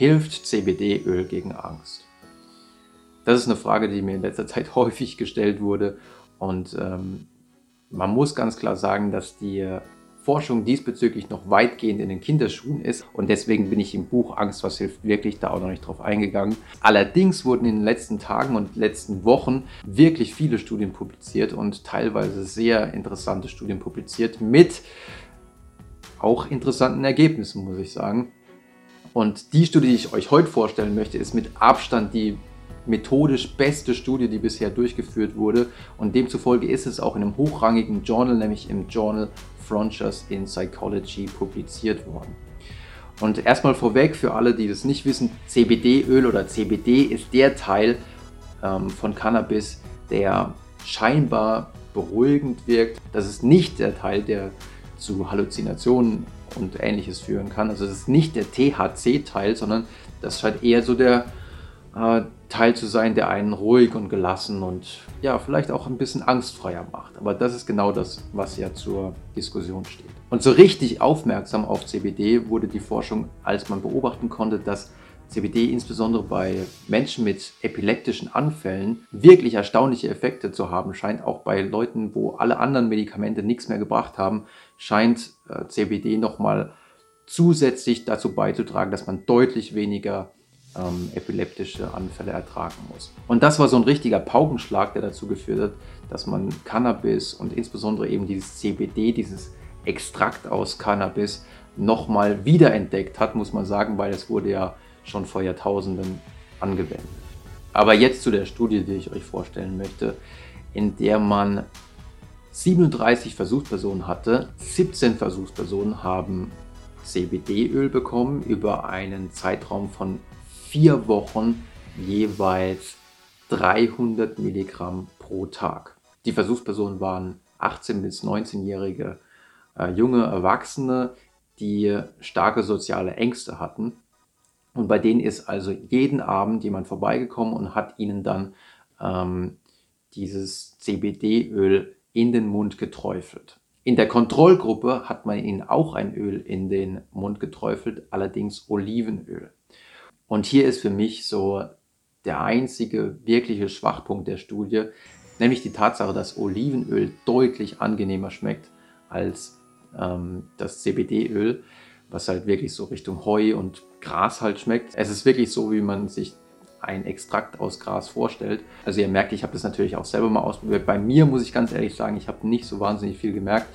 Hilft CBD-Öl gegen Angst? Das ist eine Frage, die mir in letzter Zeit häufig gestellt wurde. Und ähm, man muss ganz klar sagen, dass die Forschung diesbezüglich noch weitgehend in den Kinderschuhen ist und deswegen bin ich im Buch Angst, was hilft wirklich da auch noch nicht drauf eingegangen. Allerdings wurden in den letzten Tagen und letzten Wochen wirklich viele Studien publiziert und teilweise sehr interessante Studien publiziert mit auch interessanten Ergebnissen, muss ich sagen. Und die Studie, die ich euch heute vorstellen möchte, ist mit Abstand die methodisch beste Studie, die bisher durchgeführt wurde. Und demzufolge ist es auch in einem hochrangigen Journal, nämlich im Journal Frontiers in Psychology publiziert worden. Und erstmal vorweg für alle, die das nicht wissen, CBD-Öl oder CBD ist der Teil ähm, von Cannabis, der scheinbar beruhigend wirkt. Das ist nicht der Teil, der zu Halluzinationen und ähnliches führen kann. Also das ist nicht der THC-Teil, sondern das scheint eher so der äh, Teil zu sein, der einen ruhig und gelassen und ja, vielleicht auch ein bisschen angstfreier macht. Aber das ist genau das, was ja zur Diskussion steht. Und so richtig aufmerksam auf CBD wurde die Forschung, als man beobachten konnte, dass CBD insbesondere bei Menschen mit epileptischen Anfällen wirklich erstaunliche Effekte zu haben scheint. Auch bei Leuten, wo alle anderen Medikamente nichts mehr gebracht haben, scheint äh, CBD nochmal zusätzlich dazu beizutragen, dass man deutlich weniger ähm, epileptische Anfälle ertragen muss. Und das war so ein richtiger Paukenschlag, der dazu geführt hat, dass man Cannabis und insbesondere eben dieses CBD, dieses Extrakt aus Cannabis, nochmal wiederentdeckt hat, muss man sagen, weil es wurde ja schon vor Jahrtausenden angewendet. Aber jetzt zu der Studie, die ich euch vorstellen möchte, in der man 37 Versuchspersonen hatte. 17 Versuchspersonen haben CBD-Öl bekommen über einen Zeitraum von vier Wochen jeweils 300 Milligramm pro Tag. Die Versuchspersonen waren 18 bis 19-jährige äh, junge Erwachsene, die starke soziale Ängste hatten. Und bei denen ist also jeden Abend jemand vorbeigekommen und hat ihnen dann ähm, dieses CBD-Öl in den Mund geträufelt. In der Kontrollgruppe hat man ihnen auch ein Öl in den Mund geträufelt, allerdings Olivenöl. Und hier ist für mich so der einzige wirkliche Schwachpunkt der Studie, nämlich die Tatsache, dass Olivenöl deutlich angenehmer schmeckt als ähm, das CBD-Öl, was halt wirklich so Richtung Heu und Gras halt schmeckt. Es ist wirklich so, wie man sich ein Extrakt aus Gras vorstellt. Also ihr merkt, ich habe das natürlich auch selber mal ausprobiert. Bei mir muss ich ganz ehrlich sagen, ich habe nicht so wahnsinnig viel gemerkt.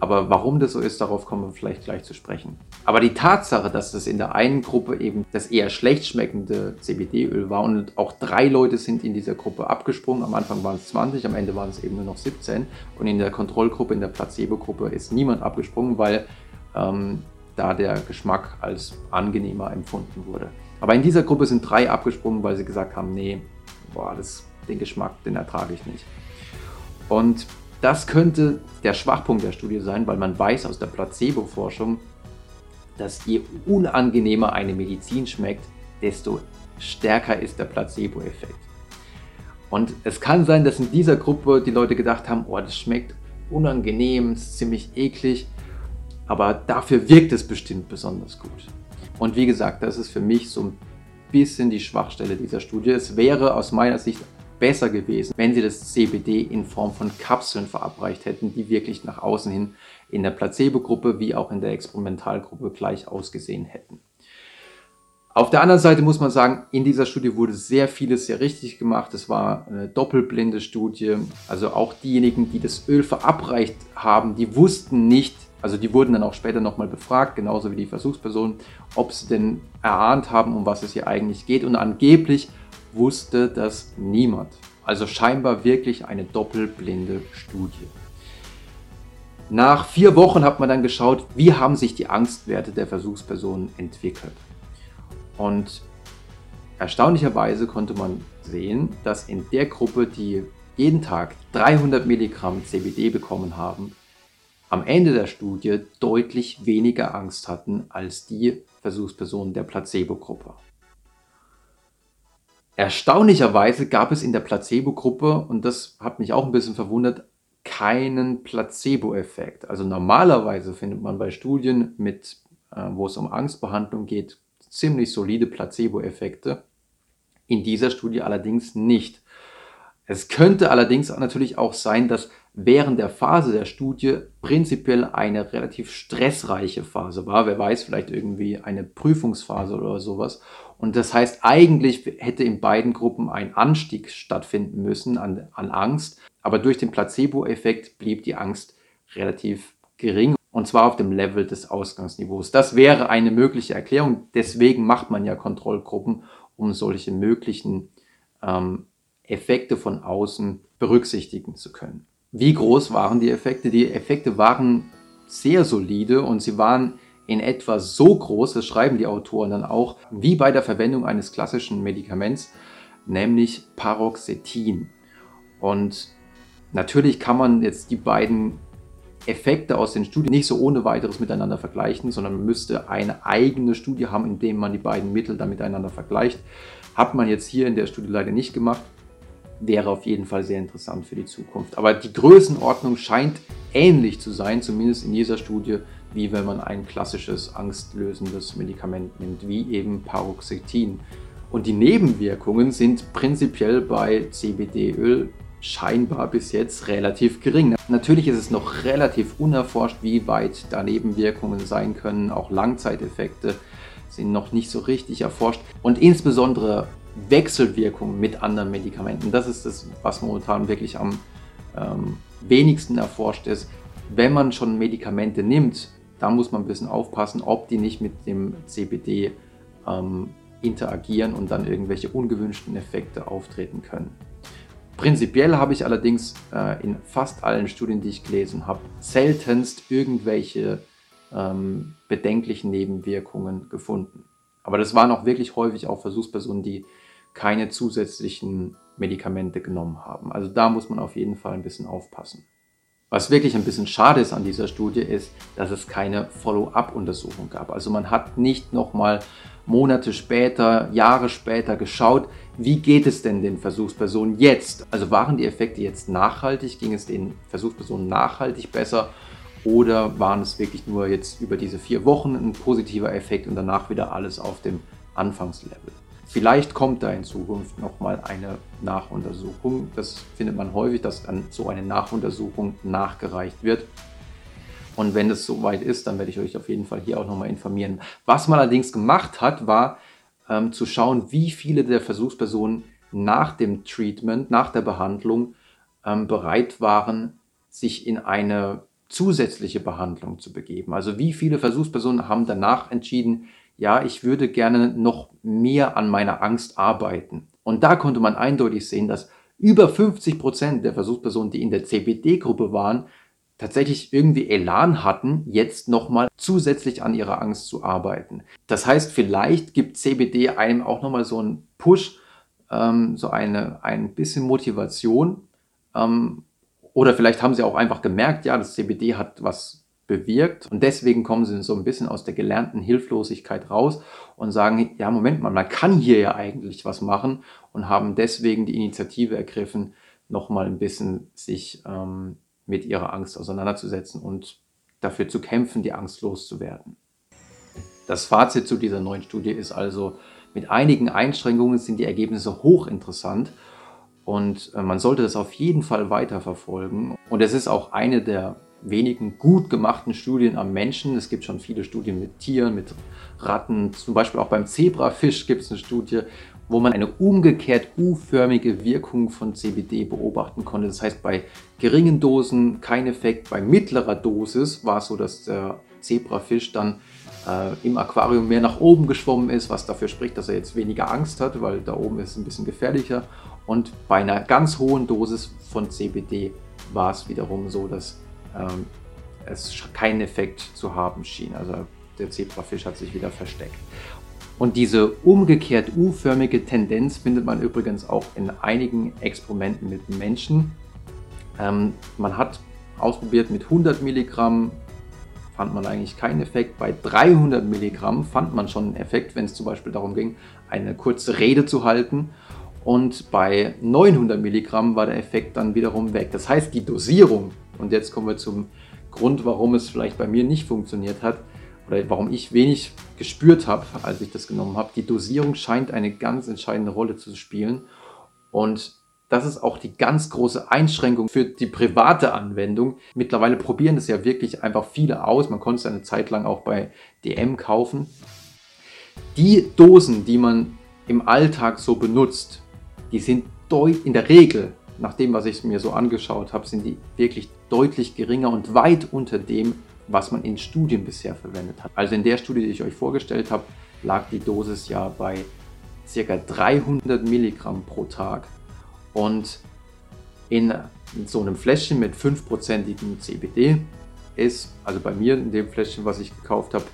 Aber warum das so ist, darauf kommen wir vielleicht gleich zu sprechen. Aber die Tatsache, dass das in der einen Gruppe eben das eher schlecht schmeckende CBD-Öl war und auch drei Leute sind in dieser Gruppe abgesprungen, am Anfang waren es 20, am Ende waren es eben nur noch 17 und in der Kontrollgruppe, in der Placebo-Gruppe ist niemand abgesprungen, weil ähm, da der Geschmack als angenehmer empfunden wurde. Aber in dieser Gruppe sind drei abgesprungen, weil sie gesagt haben, nee, boah, das, den Geschmack, den ertrage ich nicht. Und das könnte der Schwachpunkt der Studie sein, weil man weiß aus der Placebo-Forschung, dass je unangenehmer eine Medizin schmeckt, desto stärker ist der Placebo-Effekt. Und es kann sein, dass in dieser Gruppe die Leute gedacht haben, oh, das schmeckt unangenehm, ist ziemlich eklig, aber dafür wirkt es bestimmt besonders gut. Und wie gesagt, das ist für mich so ein bisschen die Schwachstelle dieser Studie. Es wäre aus meiner Sicht besser gewesen, wenn sie das CBD in Form von Kapseln verabreicht hätten, die wirklich nach außen hin in der Placebo-Gruppe wie auch in der Experimentalgruppe gleich ausgesehen hätten. Auf der anderen Seite muss man sagen, in dieser Studie wurde sehr vieles sehr richtig gemacht. Es war eine doppelblinde Studie. Also auch diejenigen, die das Öl verabreicht haben, die wussten nicht, also die wurden dann auch später nochmal befragt, genauso wie die Versuchspersonen, ob sie denn erahnt haben, um was es hier eigentlich geht. Und angeblich wusste das niemand. Also scheinbar wirklich eine doppelblinde Studie. Nach vier Wochen hat man dann geschaut, wie haben sich die Angstwerte der Versuchspersonen entwickelt. Und erstaunlicherweise konnte man sehen, dass in der Gruppe, die jeden Tag 300 Milligramm CBD bekommen haben, am Ende der Studie deutlich weniger Angst hatten als die Versuchspersonen der Placebo-Gruppe. Erstaunlicherweise gab es in der Placebo-Gruppe, und das hat mich auch ein bisschen verwundert, keinen Placebo-Effekt. Also normalerweise findet man bei Studien, mit, äh, wo es um Angstbehandlung geht, ziemlich solide Placebo-Effekte. In dieser Studie allerdings nicht. Es könnte allerdings natürlich auch sein, dass während der Phase der Studie prinzipiell eine relativ stressreiche Phase war. Wer weiß, vielleicht irgendwie eine Prüfungsphase oder sowas. Und das heißt, eigentlich hätte in beiden Gruppen ein Anstieg stattfinden müssen an, an Angst. Aber durch den Placebo-Effekt blieb die Angst relativ gering. Und zwar auf dem Level des Ausgangsniveaus. Das wäre eine mögliche Erklärung. Deswegen macht man ja Kontrollgruppen, um solche möglichen ähm, Effekte von außen berücksichtigen zu können. Wie groß waren die Effekte? Die Effekte waren sehr solide und sie waren in etwa so groß, das schreiben die Autoren dann auch, wie bei der Verwendung eines klassischen Medikaments, nämlich Paroxetin. Und natürlich kann man jetzt die beiden Effekte aus den Studien nicht so ohne weiteres miteinander vergleichen, sondern man müsste eine eigene Studie haben, in der man die beiden Mittel dann miteinander vergleicht. Hat man jetzt hier in der Studie leider nicht gemacht wäre auf jeden Fall sehr interessant für die Zukunft. Aber die Größenordnung scheint ähnlich zu sein, zumindest in dieser Studie, wie wenn man ein klassisches angstlösendes Medikament nimmt, wie eben Paroxetin. Und die Nebenwirkungen sind prinzipiell bei CBD-Öl scheinbar bis jetzt relativ gering. Natürlich ist es noch relativ unerforscht, wie weit da Nebenwirkungen sein können. Auch Langzeiteffekte sind noch nicht so richtig erforscht. Und insbesondere Wechselwirkung mit anderen Medikamenten. Das ist das, was momentan wirklich am ähm, wenigsten erforscht ist. Wenn man schon Medikamente nimmt, da muss man ein bisschen aufpassen, ob die nicht mit dem CBD ähm, interagieren und dann irgendwelche ungewünschten Effekte auftreten können. Prinzipiell habe ich allerdings äh, in fast allen Studien, die ich gelesen habe, seltenst irgendwelche ähm, bedenklichen Nebenwirkungen gefunden. Aber das waren auch wirklich häufig auch Versuchspersonen, die keine zusätzlichen Medikamente genommen haben. Also da muss man auf jeden Fall ein bisschen aufpassen. Was wirklich ein bisschen schade ist an dieser Studie ist, dass es keine Follow-up-Untersuchung gab. Also man hat nicht nochmal Monate später, Jahre später geschaut, wie geht es denn den Versuchspersonen jetzt? Also waren die Effekte jetzt nachhaltig? Ging es den Versuchspersonen nachhaltig besser? Oder waren es wirklich nur jetzt über diese vier Wochen ein positiver Effekt und danach wieder alles auf dem Anfangslevel? Vielleicht kommt da in Zukunft nochmal eine Nachuntersuchung. Das findet man häufig, dass dann so eine Nachuntersuchung nachgereicht wird. Und wenn es soweit ist, dann werde ich euch auf jeden Fall hier auch nochmal informieren. Was man allerdings gemacht hat, war ähm, zu schauen, wie viele der Versuchspersonen nach dem Treatment, nach der Behandlung ähm, bereit waren, sich in eine zusätzliche Behandlung zu begeben. Also wie viele Versuchspersonen haben danach entschieden, ja, ich würde gerne noch mehr an meiner Angst arbeiten. Und da konnte man eindeutig sehen, dass über 50 Prozent der Versuchspersonen, die in der CBD-Gruppe waren, tatsächlich irgendwie Elan hatten, jetzt nochmal zusätzlich an ihrer Angst zu arbeiten. Das heißt, vielleicht gibt CBD einem auch nochmal so einen Push, ähm, so eine, ein bisschen Motivation. Ähm, oder vielleicht haben sie auch einfach gemerkt, ja, das CBD hat was bewirkt. Und deswegen kommen sie so ein bisschen aus der gelernten Hilflosigkeit raus und sagen, ja, Moment mal, man kann hier ja eigentlich was machen und haben deswegen die Initiative ergriffen, nochmal ein bisschen sich ähm, mit ihrer Angst auseinanderzusetzen und dafür zu kämpfen, die Angst loszuwerden. Das Fazit zu dieser neuen Studie ist also, mit einigen Einschränkungen sind die Ergebnisse hochinteressant und äh, man sollte das auf jeden Fall weiterverfolgen. Und es ist auch eine der wenigen gut gemachten Studien am Menschen. Es gibt schon viele Studien mit Tieren, mit Ratten. Zum Beispiel auch beim Zebrafisch gibt es eine Studie, wo man eine umgekehrt U-förmige Wirkung von CBD beobachten konnte. Das heißt, bei geringen Dosen kein Effekt, bei mittlerer Dosis war es so, dass der Zebrafisch dann äh, im Aquarium mehr nach oben geschwommen ist, was dafür spricht, dass er jetzt weniger Angst hat, weil da oben ist es ein bisschen gefährlicher. Und bei einer ganz hohen Dosis von CBD war es wiederum so, dass ähm, es keinen Effekt zu haben schien. Also der Zebrafisch hat sich wieder versteckt. Und diese umgekehrt U-förmige Tendenz findet man übrigens auch in einigen Experimenten mit Menschen. Ähm, man hat ausprobiert mit 100 Milligramm, fand man eigentlich keinen Effekt. Bei 300 Milligramm fand man schon einen Effekt, wenn es zum Beispiel darum ging, eine kurze Rede zu halten. Und bei 900 Milligramm war der Effekt dann wiederum weg. Das heißt, die Dosierung und jetzt kommen wir zum Grund, warum es vielleicht bei mir nicht funktioniert hat. oder warum ich wenig gespürt habe, als ich das genommen habe. Die Dosierung scheint eine ganz entscheidende Rolle zu spielen. Und das ist auch die ganz große Einschränkung für die private Anwendung. Mittlerweile probieren es ja wirklich einfach viele aus. Man konnte es eine Zeit lang auch bei DM kaufen. Die Dosen, die man im Alltag so benutzt, die sind in der Regel, nach dem, was ich mir so angeschaut habe, sind die wirklich deutlich geringer und weit unter dem, was man in Studien bisher verwendet hat. Also in der Studie, die ich euch vorgestellt habe, lag die Dosis ja bei ca. 300 Milligramm pro Tag. Und in so einem Fläschchen mit 5%igem CBD ist, also bei mir in dem Fläschchen, was ich gekauft habe,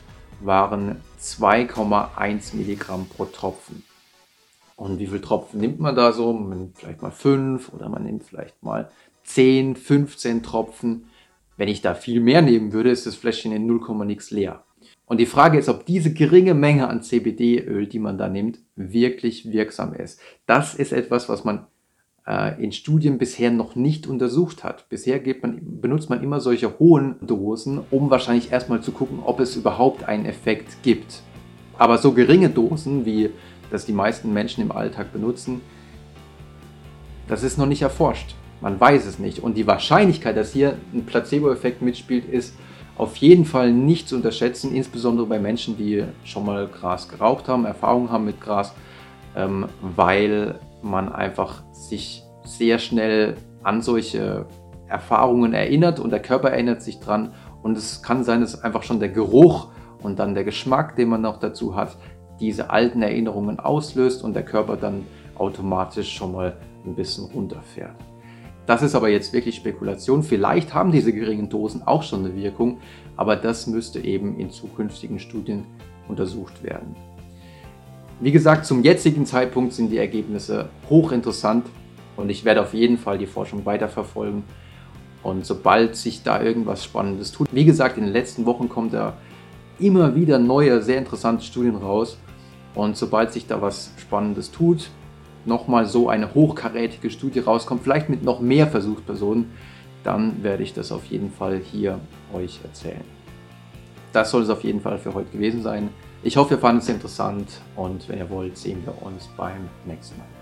waren 2,1 Milligramm pro Tropfen. Und wie viele Tropfen nimmt man da so? Man nimmt vielleicht mal 5 oder man nimmt vielleicht mal 10, 15 Tropfen. Wenn ich da viel mehr nehmen würde, ist das Fläschchen in 0, nix leer. Und die Frage ist, ob diese geringe Menge an CBD-Öl, die man da nimmt, wirklich wirksam ist. Das ist etwas, was man äh, in Studien bisher noch nicht untersucht hat. Bisher man, benutzt man immer solche hohen Dosen, um wahrscheinlich erstmal zu gucken, ob es überhaupt einen Effekt gibt. Aber so geringe Dosen, wie das die meisten Menschen im Alltag benutzen, das ist noch nicht erforscht. Man weiß es nicht. Und die Wahrscheinlichkeit, dass hier ein Placebo-Effekt mitspielt, ist auf jeden Fall nicht zu unterschätzen, insbesondere bei Menschen, die schon mal Gras geraucht haben, Erfahrung haben mit Gras, ähm, weil man einfach sich sehr schnell an solche Erfahrungen erinnert und der Körper erinnert sich dran. Und es kann sein, dass einfach schon der Geruch und dann der Geschmack, den man noch dazu hat, diese alten Erinnerungen auslöst und der Körper dann automatisch schon mal ein bisschen runterfährt. Das ist aber jetzt wirklich Spekulation. Vielleicht haben diese geringen Dosen auch schon eine Wirkung, aber das müsste eben in zukünftigen Studien untersucht werden. Wie gesagt, zum jetzigen Zeitpunkt sind die Ergebnisse hochinteressant und ich werde auf jeden Fall die Forschung weiterverfolgen. Und sobald sich da irgendwas Spannendes tut, wie gesagt, in den letzten Wochen kommt da immer wieder neue, sehr interessante Studien raus. Und sobald sich da was Spannendes tut, nochmal so eine hochkarätige Studie rauskommt, vielleicht mit noch mehr Versuchspersonen, dann werde ich das auf jeden Fall hier euch erzählen. Das soll es auf jeden Fall für heute gewesen sein. Ich hoffe, ihr fandet es interessant und wenn ihr wollt, sehen wir uns beim nächsten Mal.